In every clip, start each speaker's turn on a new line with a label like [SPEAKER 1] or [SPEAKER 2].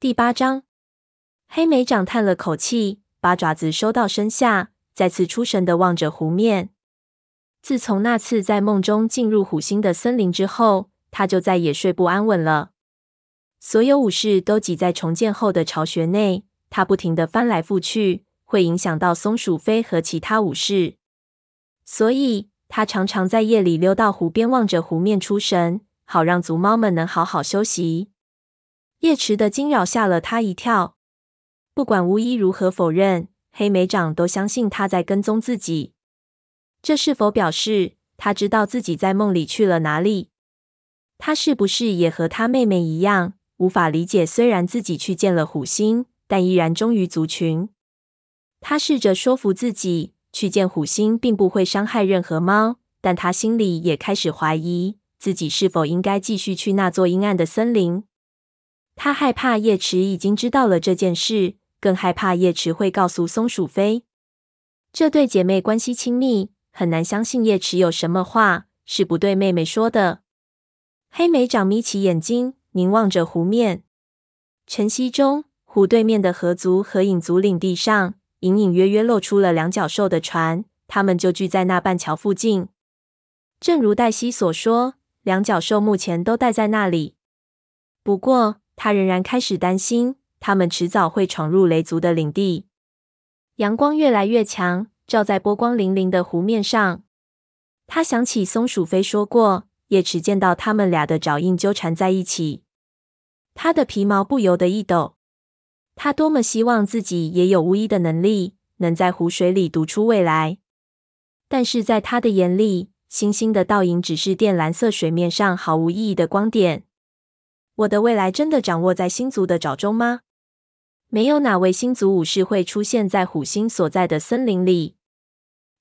[SPEAKER 1] 第八章，黑莓长叹了口气，把爪子收到身下，再次出神的望着湖面。自从那次在梦中进入虎星的森林之后，他就再也睡不安稳了。所有武士都挤在重建后的巢穴内，他不停地翻来覆去，会影响到松鼠飞和其他武士，所以他常常在夜里溜到湖边，望着湖面出神，好让族猫们能好好休息。夜池的惊扰吓了他一跳。不管巫医如何否认，黑莓长都相信他在跟踪自己。这是否表示他知道自己在梦里去了哪里？他是不是也和他妹妹一样，无法理解虽然自己去见了虎星，但依然忠于族群？他试着说服自己，去见虎星并不会伤害任何猫，但他心里也开始怀疑自己是否应该继续去那座阴暗的森林。他害怕叶池已经知道了这件事，更害怕叶池会告诉松鼠飞。这对姐妹关系亲密。很难相信叶池有什么话是不对妹妹说的。黑莓长眯起眼睛，凝望着湖面。晨曦中，湖对面的河族和影族领地上，隐隐约约露出了两角兽的船，他们就聚在那半桥附近。正如黛西所说，两角兽目前都待在那里。不过，他仍然开始担心，他们迟早会闯入雷族的领地。阳光越来越强。照在波光粼粼的湖面上，他想起松鼠飞说过，叶池见到他们俩的爪印纠缠在一起，他的皮毛不由得一抖。他多么希望自己也有巫医的能力，能在湖水里读出未来。但是在他的眼里，星星的倒影只是靛蓝色水面上毫无意义的光点。我的未来真的掌握在星族的爪中吗？没有哪位星族武士会出现在虎星所在的森林里。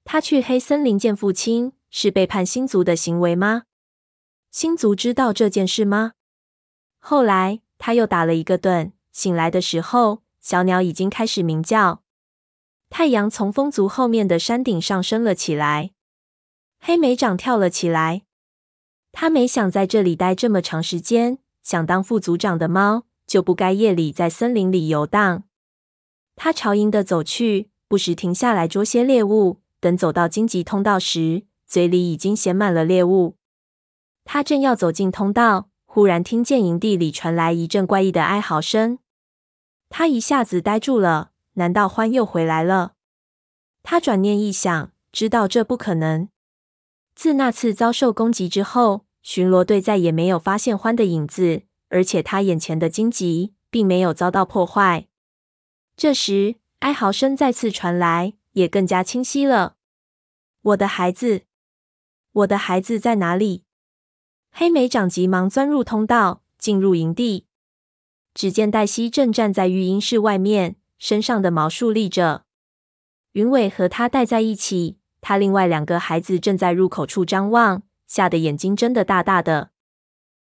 [SPEAKER 1] 他去黑森林见父亲，是背叛星族的行为吗？星族知道这件事吗？后来他又打了一个盹，醒来的时候，小鸟已经开始鸣叫。太阳从风族后面的山顶上升了起来。黑莓长跳了起来。他没想在这里待这么长时间。想当副组长的猫就不该夜里在森林里游荡。他朝营地走去，不时停下来捉些猎物。等走到荆棘通道时，嘴里已经衔满了猎物。他正要走进通道，忽然听见营地里传来一阵怪异的哀嚎声。他一下子呆住了。难道獾又回来了？他转念一想，知道这不可能。自那次遭受攻击之后，巡逻队再也没有发现獾的影子，而且他眼前的荆棘并没有遭到破坏。这时，哀嚎声再次传来。也更加清晰了。我的孩子，我的孩子在哪里？黑莓长急忙钻入通道，进入营地。只见黛西正站在育婴室外面，身上的毛竖立着。云尾和他待在一起，他另外两个孩子正在入口处张望，吓得眼睛睁得大大的。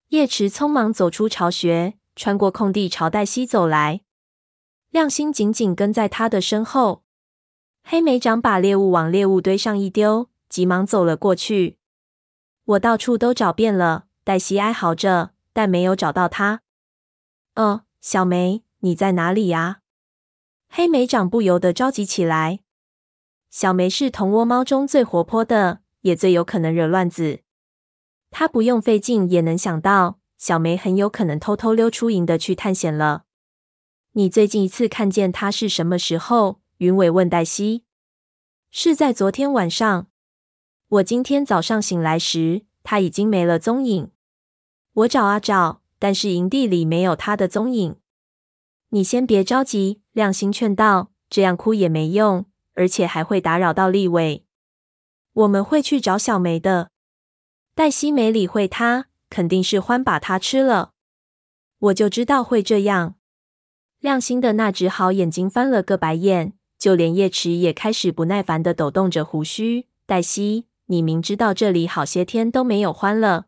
[SPEAKER 1] 叶池匆忙走出巢穴，穿过空地朝黛西走来。亮星紧紧跟在他的身后。黑莓长把猎物往猎物堆上一丢，急忙走了过去。我到处都找遍了，黛西哀嚎着，但没有找到它。哦，小梅，你在哪里呀？黑莓长不由得着急起来。小梅是同窝猫中最活泼的，也最有可能惹乱子。他不用费劲也能想到，小梅很有可能偷偷溜出营的去探险了。你最近一次看见他是什么时候？云伟问黛西：“是在昨天晚上。我今天早上醒来时，他已经没了踪影。我找啊找，但是营地里没有他的踪影。你先别着急。”亮星劝道：“这样哭也没用，而且还会打扰到立伟。我们会去找小梅的。”黛西没理会他，肯定是獾把它吃了。我就知道会这样。亮星的那只好眼睛翻了个白眼。就连叶池也开始不耐烦的抖动着胡须。黛西，你明知道这里好些天都没有獾了，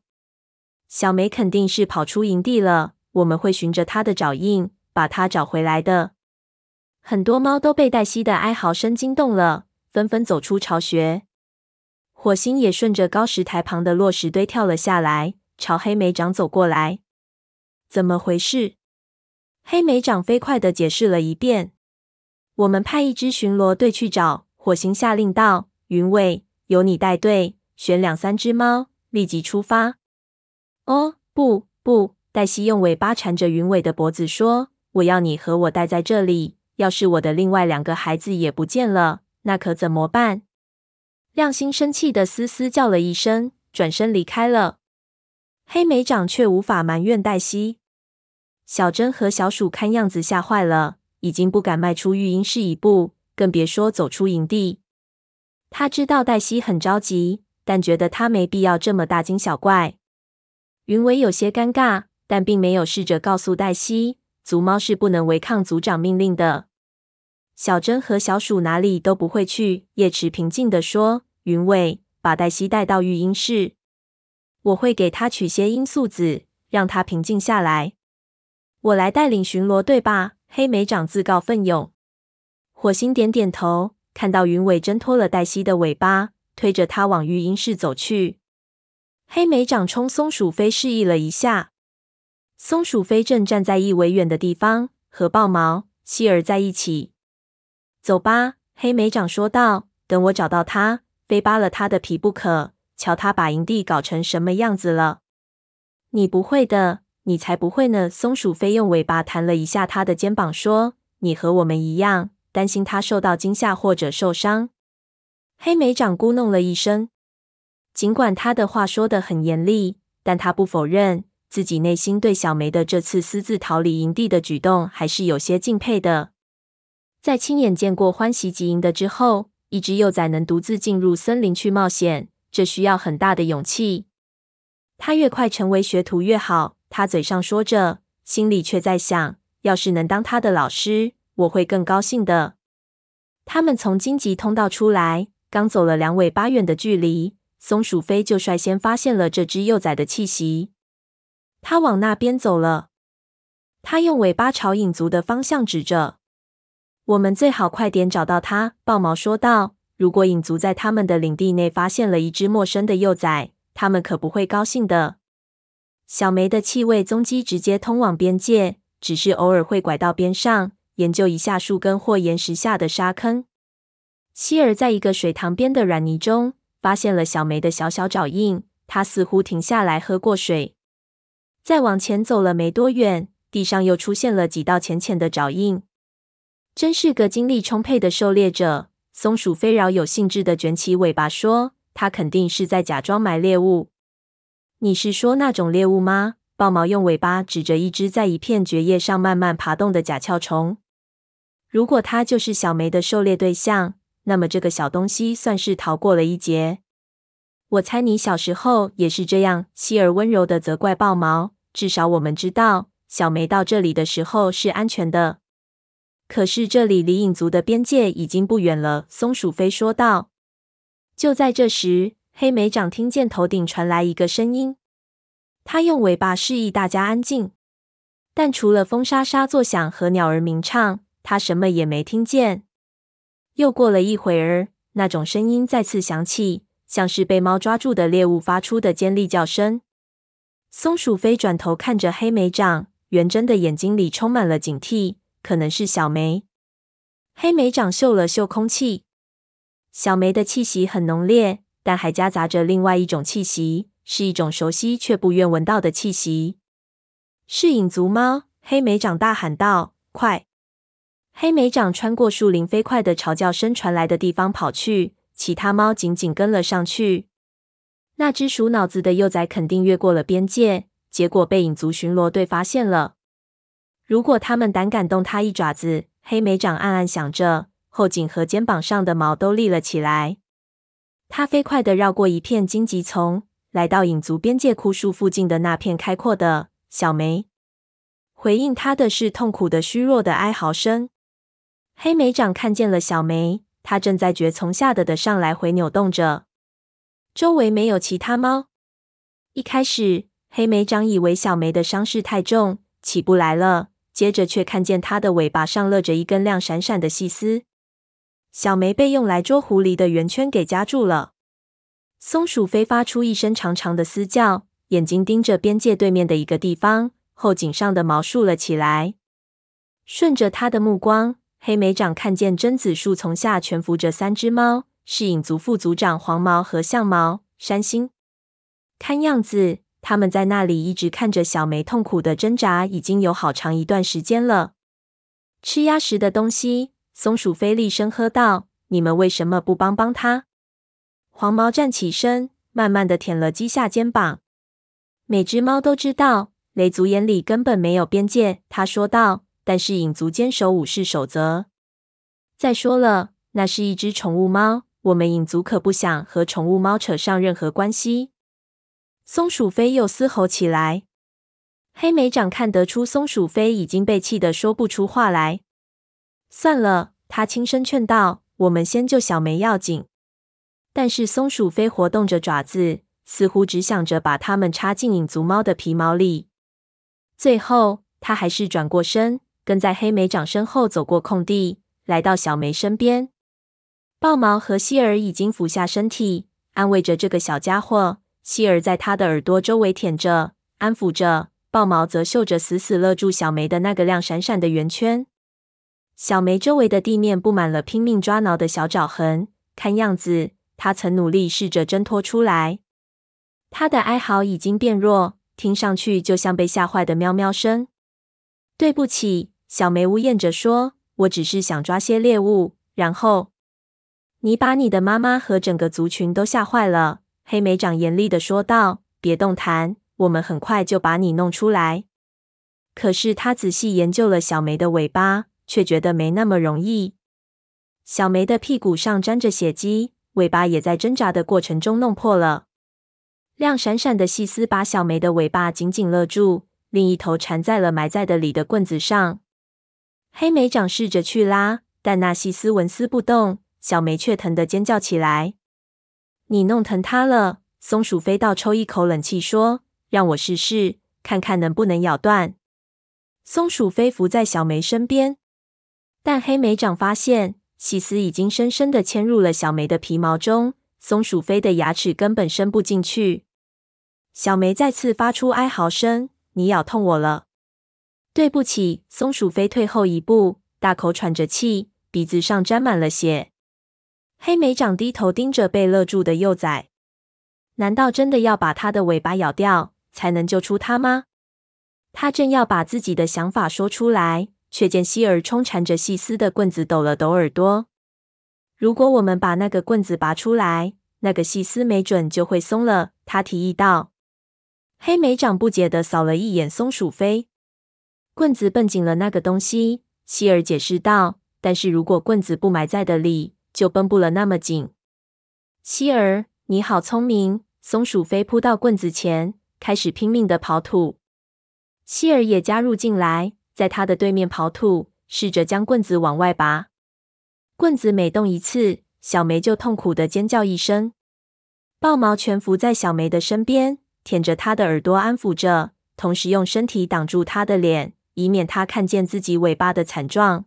[SPEAKER 1] 小梅肯定是跑出营地了。我们会循着它的爪印，把它找回来的。很多猫都被黛西的哀嚎声惊动了，纷纷走出巢穴。火星也顺着高石台旁的落石堆跳了下来，朝黑莓长走过来。怎么回事？黑莓长飞快的解释了一遍。我们派一支巡逻队去找。火星下令道：“云尾，由你带队，选两三只猫，立即出发。”哦，不不！黛西用尾巴缠着云尾的脖子说：“我要你和我待在这里。要是我的另外两个孩子也不见了，那可怎么办？”亮星生气的嘶嘶叫了一声，转身离开了。黑莓长却无法埋怨黛西。小珍和小鼠看样子吓坏了，已经不敢迈出育婴室一步。更别说走出营地。他知道黛西很着急，但觉得他没必要这么大惊小怪。云伟有些尴尬，但并没有试着告诉黛西，族猫是不能违抗族长命令的。小珍和小鼠哪里都不会去。叶池平静地说：“云尾，把黛西带到育婴室，我会给她取些罂粟籽，让她平静下来。我来带领巡逻队吧。”黑莓长自告奋勇。火星点点头，看到云尾挣脱了黛西的尾巴，推着她往育婴室走去。黑莓长冲松鼠飞示意了一下，松鼠飞正站在一围远的地方，和豹毛、希儿在一起。走吧，黑莓长说道。等我找到他，非扒了他的皮不可。瞧他把营地搞成什么样子了！你不会的，你才不会呢。松鼠飞用尾巴弹了一下他的肩膀，说：“你和我们一样。”担心他受到惊吓或者受伤，黑莓长咕哝了一声。尽管他的话说得很严厉，但他不否认自己内心对小梅的这次私自逃离营地的举动还是有些敬佩的。在亲眼见过欢袭击营的之后，一只幼崽能独自进入森林去冒险，这需要很大的勇气。他越快成为学徒越好，他嘴上说着，心里却在想：要是能当他的老师。我会更高兴的。他们从荆棘通道出来，刚走了两尾巴远的距离，松鼠飞就率先发现了这只幼崽的气息。他往那边走了。他用尾巴朝影族的方向指着。我们最好快点找到他，豹毛说道。如果影族在他们的领地内发现了一只陌生的幼崽，他们可不会高兴的。小梅的气味踪迹直接通往边界，只是偶尔会拐到边上。研究一下树根或岩石下的沙坑。希儿在一个水塘边的软泥中发现了小梅的小小爪印，她似乎停下来喝过水。再往前走了没多远，地上又出现了几道浅浅的爪印。真是个精力充沛的狩猎者。松鼠飞饶有兴致地卷起尾巴说：“他肯定是在假装埋猎物。”你是说那种猎物吗？豹毛用尾巴指着一只在一片蕨叶上慢慢爬动的甲壳虫。如果它就是小梅的狩猎对象，那么这个小东西算是逃过了一劫。我猜你小时候也是这样。希儿温柔地责怪豹毛。至少我们知道，小梅到这里的时候是安全的。可是这里离影族的边界已经不远了。松鼠飞说道。就在这时，黑莓长听见头顶传来一个声音，他用尾巴示意大家安静，但除了风沙沙作响和鸟儿鸣唱。他什么也没听见。又过了一会儿，那种声音再次响起，像是被猫抓住的猎物发出的尖利叫声。松鼠飞转头看着黑莓长，圆睁的眼睛里充满了警惕。可能是小梅。黑莓长嗅了嗅空气，小梅的气息很浓烈，但还夹杂着另外一种气息，是一种熟悉却不愿闻到的气息。是影族猫！黑莓长大喊道：“快！”黑莓长穿过树林，飞快地朝叫声传来的地方跑去，其他猫紧紧跟了上去。那只鼠脑子的幼崽肯定越过了边界，结果被影族巡逻队发现了。如果他们胆敢动它一爪子，黑莓掌暗暗想着，后颈和肩膀上的毛都立了起来。他飞快地绕过一片荆棘丛，来到影族边界枯树附近的那片开阔的小梅。回应他的是痛苦的、虚弱的哀嚎声。黑莓长看见了小梅，它正在蕨丛下的的上来回扭动着，周围没有其他猫。一开始，黑莓长以为小梅的伤势太重，起不来了，接着却看见它的尾巴上勒着一根亮闪闪的细丝。小梅被用来捉狐狸的圆圈给夹住了。松鼠飞发出一声长长的嘶叫，眼睛盯着边界对面的一个地方，后颈上的毛竖了起来。顺着他的目光，黑莓长看见榛子树丛下蜷伏着三只猫，是影族副族长黄毛和象毛山星。看样子，他们在那里一直看着小梅痛苦的挣扎，已经有好长一段时间了。吃鸭食的东西，松鼠菲厉声喝道：“你们为什么不帮帮他？”黄毛站起身，慢慢的舔了鸡下肩膀。每只猫都知道，雷族眼里根本没有边界。他说道：“但是影族坚守武士守则。再说了，那是一只宠物猫，我们影族可不想和宠物猫扯上任何关系。”松鼠飞又嘶吼起来。黑莓长看得出松鼠飞已经被气得说不出话来。算了，他轻声劝道：“我们先救小梅要紧。”但是松鼠飞活动着爪子，似乎只想着把它们插进影族猫的皮毛里。最后，他还是转过身，跟在黑莓长身后走过空地，来到小梅身边。豹毛和希尔已经俯下身体，安慰着这个小家伙。希儿在他的耳朵周围舔着，安抚着。豹毛则嗅着死死勒住小梅的那个亮闪闪的圆圈。小梅周围的地面布满了拼命抓挠的小爪痕，看样子它曾努力试着挣脱出来。它的哀嚎已经变弱，听上去就像被吓坏的喵喵声。对不起，小梅呜咽着说：“我只是想抓些猎物。”然后你把你的妈妈和整个族群都吓坏了。黑莓长严厉的说道：“别动弹。”我们很快就把你弄出来。可是他仔细研究了小梅的尾巴，却觉得没那么容易。小梅的屁股上沾着血迹，尾巴也在挣扎的过程中弄破了。亮闪闪的细丝把小梅的尾巴紧紧勒住，另一头缠在了埋在的里的棍子上。黑莓长试着去拉，但那细丝纹丝不动，小梅却疼得尖叫起来。你弄疼它了。松鼠飞倒抽一口冷气说。让我试试，看看能不能咬断。松鼠飞伏在小梅身边，但黑莓长发现细丝已经深深的嵌入了小梅的皮毛中，松鼠飞的牙齿根本伸不进去。小梅再次发出哀嚎声：“你咬痛我了，对不起。”松鼠飞退后一步，大口喘着气，鼻子上沾满了血。黑莓长低头盯着被勒住的幼崽，难道真的要把它的尾巴咬掉？才能救出它吗？他正要把自己的想法说出来，却见希尔冲缠着细丝的棍子抖了抖耳朵。如果我们把那个棍子拔出来，那个细丝没准就会松了。他提议道。黑莓长不解地扫了一眼松鼠飞，棍子绷紧了那个东西。希尔解释道：“但是如果棍子不埋在的里，就绷不了那么紧。”希儿，你好聪明！松鼠飞扑到棍子前。开始拼命的刨土，希儿也加入进来，在他的对面刨土，试着将棍子往外拔。棍子每动一次，小梅就痛苦的尖叫一声。豹毛蜷伏在小梅的身边，舔着她的耳朵安抚着，同时用身体挡住她的脸，以免她看见自己尾巴的惨状。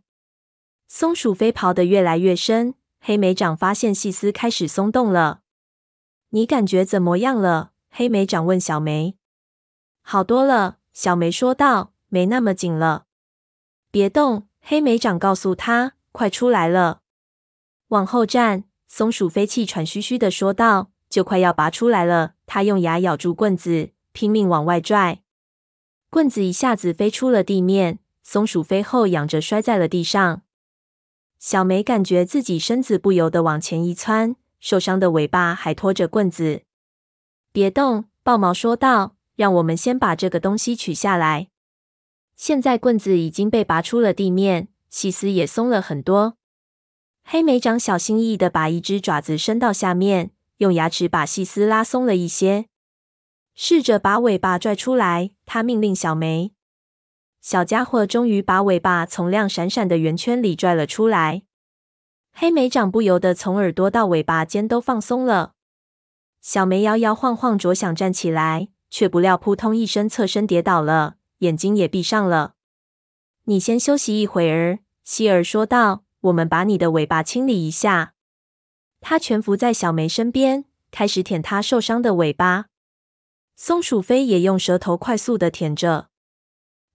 [SPEAKER 1] 松鼠飞刨得越来越深，黑莓长发现细丝开始松动了。你感觉怎么样了？黑莓长问小梅：“好多了。”小梅说道：“没那么紧了。”别动，黑莓长告诉他：“快出来了，往后站。”松鼠飞气喘吁吁的说道：“就快要拔出来了。”他用牙咬住棍子，拼命往外拽，棍子一下子飞出了地面。松鼠飞后仰着摔在了地上。小梅感觉自己身子不由得往前一窜，受伤的尾巴还拖着棍子。别动，豹毛说道：“让我们先把这个东西取下来。”现在棍子已经被拔出了地面，细丝也松了很多。黑莓长小心翼翼的把一只爪子伸到下面，用牙齿把细丝拉松了一些，试着把尾巴拽出来。他命令小梅。小家伙终于把尾巴从亮闪闪的圆圈里拽了出来。黑莓长不由得从耳朵到尾巴尖都放松了。小梅摇摇晃晃，着想站起来，却不料扑通一声侧身跌倒了，眼睛也闭上了。你先休息一会儿，希儿说道。我们把你的尾巴清理一下。他蜷伏在小梅身边，开始舔她受伤的尾巴。松鼠飞也用舌头快速的舔着。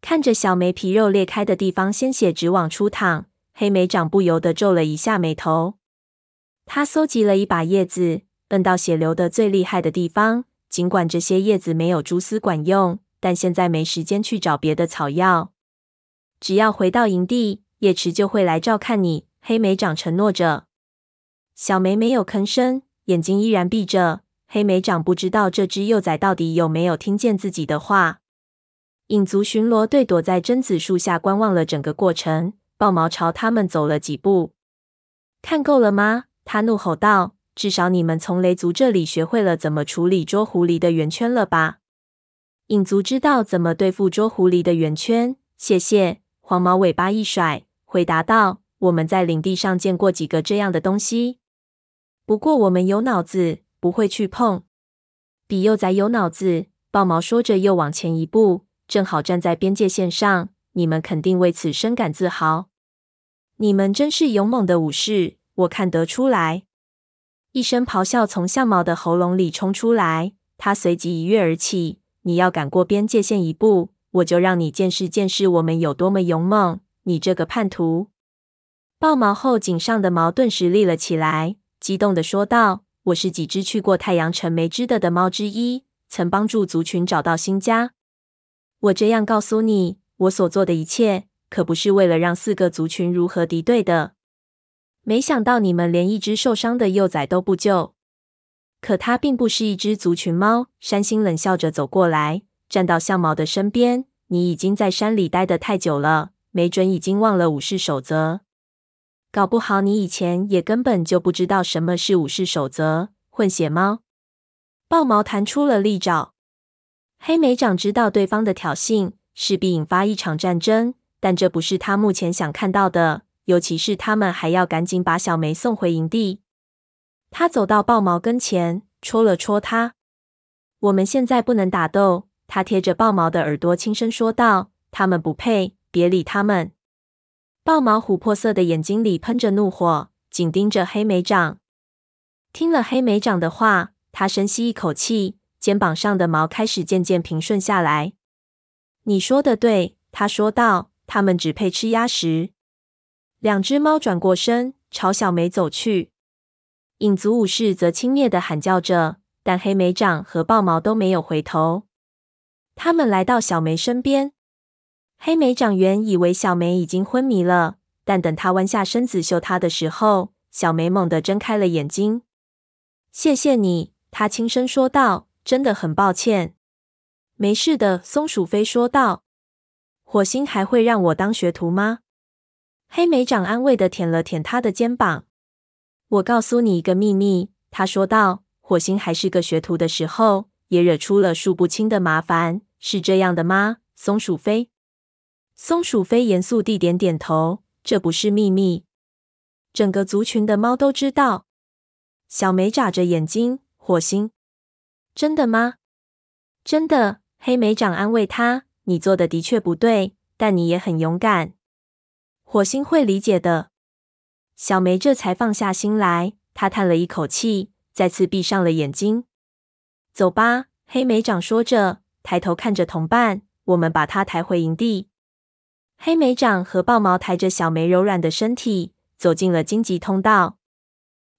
[SPEAKER 1] 看着小梅皮肉裂开的地方，鲜血直往出淌，黑莓长不由得皱了一下眉头。他搜集了一把叶子，摁到血流得最厉害的地方。尽管这些叶子没有蛛丝管用，但现在没时间去找别的草药。只要回到营地，叶池就会来照看你。黑莓长承诺着。小梅没有吭声，眼睛依然闭着。黑莓长不知道这只幼崽到底有没有听见自己的话。影族巡逻队躲在榛子树下观望了整个过程。豹毛朝他们走了几步。看够了吗？他怒吼道：“至少你们从雷族这里学会了怎么处理捉狐狸的圆圈了吧？”影族知道怎么对付捉狐狸的圆圈。谢谢。黄毛尾巴一甩，回答道：“我们在领地上见过几个这样的东西，不过我们有脑子，不会去碰。比幼崽有脑子。”豹毛说着，又往前一步，正好站在边界线上。你们肯定为此深感自豪。你们真是勇猛的武士。我看得出来。一声咆哮从相毛的喉咙里冲出来，他随即一跃而起。你要赶过边界线一步，我就让你见识见识我们有多么勇猛！你这个叛徒！豹毛后颈上的毛顿时立了起来，激动的说道：“我是几只去过太阳城没知的的猫之一，曾帮助族群找到新家。我这样告诉你，我所做的一切，可不是为了让四个族群如何敌对的。”没想到你们连一只受伤的幼崽都不救，可它并不是一只族群猫。山星冷笑着走过来，站到象毛的身边。你已经在山里待得太久了，没准已经忘了武士守则。搞不好你以前也根本就不知道什么是武士守则。混血猫，豹毛弹出了利爪。黑莓长知道对方的挑衅势必引发一场战争，但这不是他目前想看到的。尤其是他们还要赶紧把小梅送回营地。他走到豹毛跟前，戳了戳他。我们现在不能打斗。他贴着豹毛的耳朵轻声说道：“他们不配，别理他们。”豹毛琥珀色的眼睛里喷着怒火，紧盯着黑莓长。听了黑莓长的话，他深吸一口气，肩膀上的毛开始渐渐平顺下来。你说的对，他说道：“他们只配吃鸭食。”两只猫转过身，朝小梅走去。影族武士则轻蔑地喊叫着，但黑莓长和豹毛都没有回头。他们来到小梅身边。黑莓长原以为小梅已经昏迷了，但等他弯下身子嗅她的时候，小梅猛地睁开了眼睛。“谢谢你。”他轻声说道，“真的很抱歉。”“没事的。”松鼠飞说道。“火星还会让我当学徒吗？”黑莓长安慰地舔了舔他的肩膀。“我告诉你一个秘密。”他说道，“火星还是个学徒的时候，也惹出了数不清的麻烦，是这样的吗？”松鼠飞。松鼠飞严肃地点点头：“这不是秘密，整个族群的猫都知道。”小梅眨着眼睛：“火星？真的吗？”“真的。”黑莓长安慰他：“你做的的确不对，但你也很勇敢。”火星会理解的。小梅这才放下心来，她叹了一口气，再次闭上了眼睛。走吧，黑莓长说着，抬头看着同伴：“我们把她抬回营地。”黑莓长和豹毛抬着小梅柔软的身体走进了荆棘通道。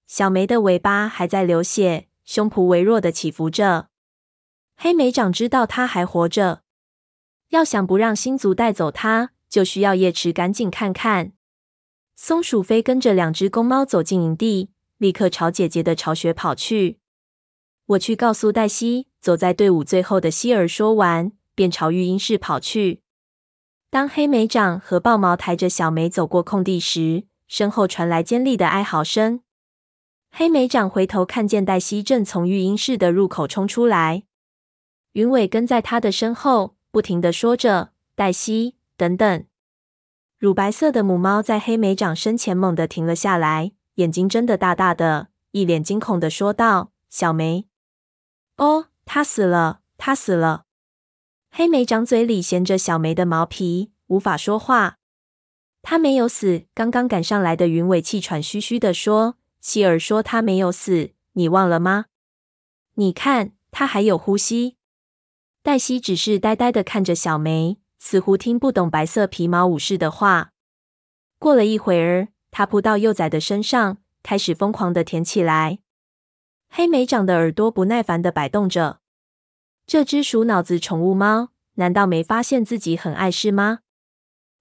[SPEAKER 1] 小梅的尾巴还在流血，胸脯微弱的起伏着。黑莓长知道他还活着，要想不让星族带走他。就需要叶池赶紧看看。松鼠飞跟着两只公猫走进营地，立刻朝姐姐的巢穴跑去。我去告诉黛西。走在队伍最后的希尔说完，便朝育婴室跑去。当黑莓长和豹毛抬着小梅走过空地时，身后传来尖利的哀嚎声。黑莓长回头看见黛西正从育婴室的入口冲出来，云尾跟在他的身后，不停地说着：“黛西。”等等，乳白色的母猫在黑莓长身前猛地停了下来，眼睛睁得大大的，一脸惊恐的说道：“小梅，哦，它死了，它死了！”黑莓长嘴里衔着小梅的毛皮，无法说话。它没有死。刚刚赶上来的云尾气喘吁吁的说：“希尔说他没有死，你忘了吗？你看，他还有呼吸。”黛西只是呆呆的看着小梅。似乎听不懂白色皮毛武士的话。过了一会儿，他扑到幼崽的身上，开始疯狂的舔起来。黑莓长的耳朵不耐烦的摆动着。这只鼠脑子宠物猫难道没发现自己很碍事吗？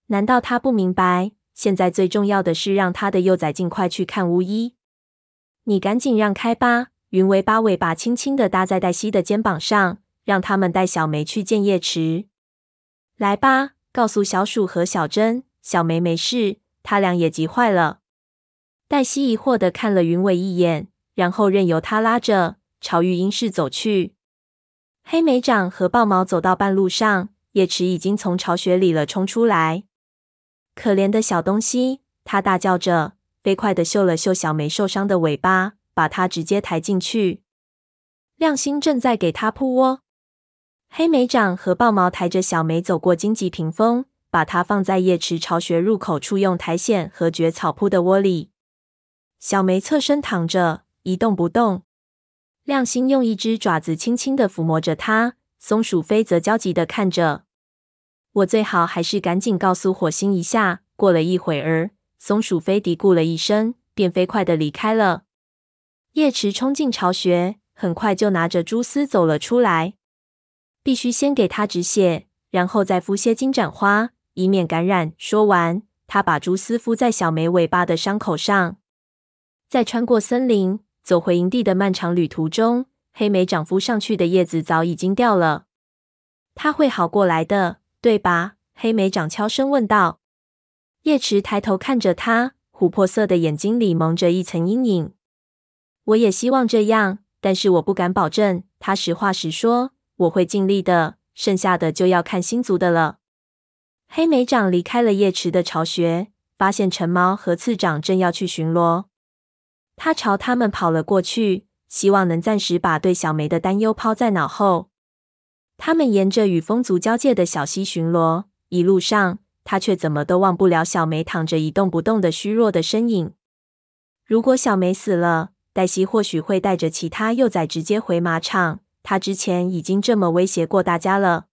[SPEAKER 1] 难道他不明白，现在最重要的是让他的幼崽尽快去看巫医？你赶紧让开吧！云尾把尾巴轻轻的搭在黛西的肩膀上，让他们带小梅去见叶池。来吧，告诉小鼠和小珍，小梅没事，他俩也急坏了。黛西疑惑的看了云尾一眼，然后任由他拉着朝育婴室走去。黑莓长和豹毛走到半路上，叶池已经从巢穴里了冲出来。可怜的小东西，他大叫着，飞快地嗅了嗅小梅受伤的尾巴，把它直接抬进去。亮星正在给它铺窝。黑莓长和豹毛抬着小梅走过荆棘屏风，把它放在叶池巢穴入口处用苔藓和蕨草铺的窝里。小梅侧身躺着，一动不动。亮星用一只爪子轻轻地抚摸着它，松鼠飞则焦急地看着。我最好还是赶紧告诉火星一下。过了一会儿，松鼠飞嘀咕了一声，便飞快地离开了。叶池冲进巢穴，很快就拿着蛛丝走了出来。必须先给他止血，然后再敷些金盏花，以免感染。说完，他把蛛丝敷在小梅尾巴的伤口上。在穿过森林、走回营地的漫长旅途中，黑莓长敷上去的叶子早已经掉了。他会好过来的，对吧？黑莓长悄声问道。叶池抬头看着他，琥珀色的眼睛里蒙着一层阴影。我也希望这样，但是我不敢保证。他实话实说。我会尽力的，剩下的就要看星族的了。黑莓长离开了叶池的巢穴，发现橙猫和次长正要去巡逻。他朝他们跑了过去，希望能暂时把对小梅的担忧抛在脑后。他们沿着与风族交界的小溪巡逻，一路上他却怎么都忘不了小梅躺着一动不动的虚弱的身影。如果小梅死了，黛西或许会带着其他幼崽直接回马场。他之前已经这么威胁过大家了。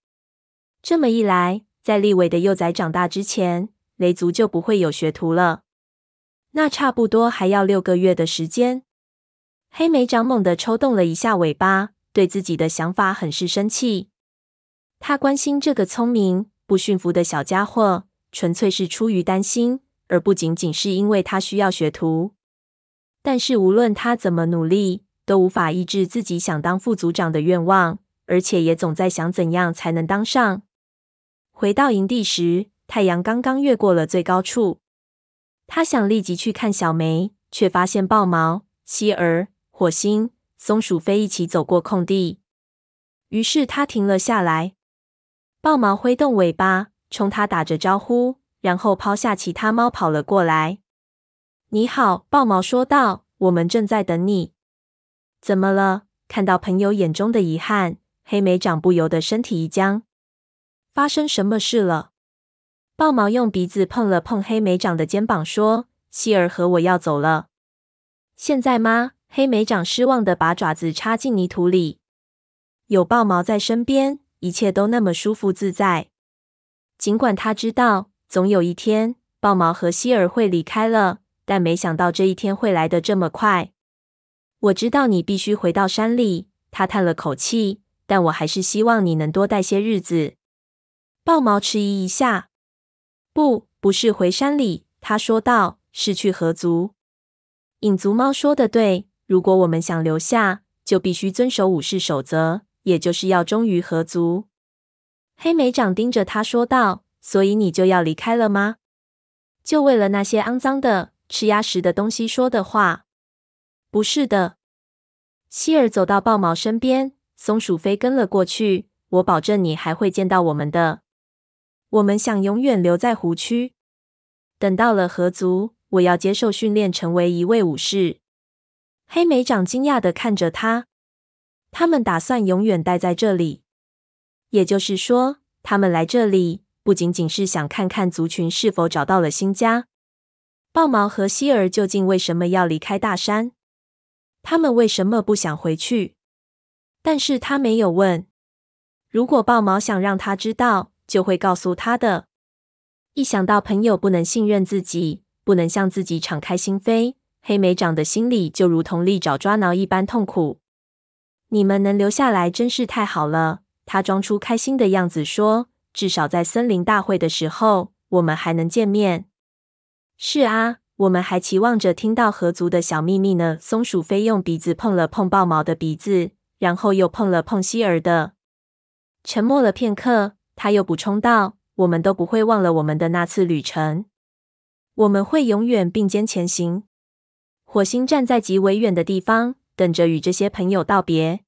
[SPEAKER 1] 这么一来，在立伟的幼崽长大之前，雷族就不会有学徒了。那差不多还要六个月的时间。黑莓长猛地抽动了一下尾巴，对自己的想法很是生气。他关心这个聪明不驯服的小家伙，纯粹是出于担心，而不仅仅是因为他需要学徒。但是无论他怎么努力，都无法抑制自己想当副组长的愿望，而且也总在想怎样才能当上。回到营地时，太阳刚刚越过了最高处。他想立即去看小梅，却发现豹毛、希儿、火星、松鼠飞一起走过空地。于是他停了下来。豹毛挥动尾巴，冲他打着招呼，然后抛下其他猫跑了过来。“你好。”豹毛说道，“我们正在等你。”怎么了？看到朋友眼中的遗憾，黑莓长不由得身体一僵。发生什么事了？豹毛用鼻子碰了碰黑莓长的肩膀，说：“希尔和我要走了。”现在吗？黑莓长失望的把爪子插进泥土里。有豹毛在身边，一切都那么舒服自在。尽管他知道总有一天豹毛和希尔会离开了，但没想到这一天会来得这么快。我知道你必须回到山里，他叹了口气，但我还是希望你能多待些日子。豹毛迟疑一下，不，不是回山里，他说道，是去河族。影族猫说的对，如果我们想留下，就必须遵守武士守则，也就是要忠于河族。黑莓长盯着他说道：“所以你就要离开了吗？就为了那些肮脏的吃鸭食的东西说的话？”不是的，希尔走到豹毛身边，松鼠飞跟了过去。我保证你还会见到我们的。我们想永远留在湖区。等到了河族，我要接受训练，成为一位武士。黑莓长惊讶的看着他。他们打算永远待在这里，也就是说，他们来这里不仅仅是想看看族群是否找到了新家。豹毛和希尔究竟为什么要离开大山？他们为什么不想回去？但是他没有问。如果豹毛想让他知道就会告诉他的。一想到朋友不能信任自己，不能向自己敞开心扉，黑莓长的心里就如同利爪抓挠一般痛苦。你们能留下来真是太好了，他装出开心的样子说。至少在森林大会的时候，我们还能见面。是啊，我们还期望着听到合族的小秘密呢。松鼠飞用鼻子碰了碰豹毛的鼻子，然后又碰了碰希儿的。沉默了片刻，他又补充道：“我们都不会忘了我们的那次旅程，我们会永远并肩前行。”火星站在极为远的地方，等着与这些朋友道别。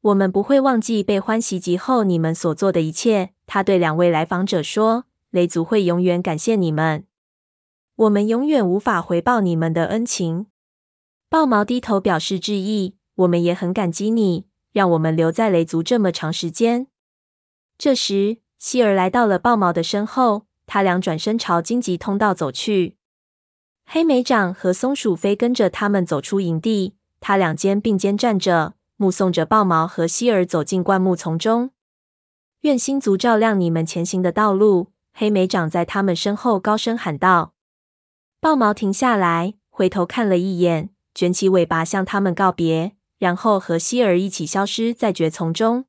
[SPEAKER 1] 我们不会忘记被欢袭击后你们所做的一切。他对两位来访者说：“雷族会永远感谢你们，我们永远无法回报你们的恩情。”豹毛低头表示致意：“我们也很感激你，让我们留在雷族这么长时间。”这时，希儿来到了豹毛的身后，他俩转身朝荆棘通道走去。黑莓长和松鼠飞跟着他们走出营地，他俩肩并肩站着。目送着豹毛和希尔走进灌木丛中，愿星族照亮你们前行的道路。黑莓长在他们身后高声喊道。豹毛停下来，回头看了一眼，卷起尾巴向他们告别，然后和希尔一起消失在蕨丛中。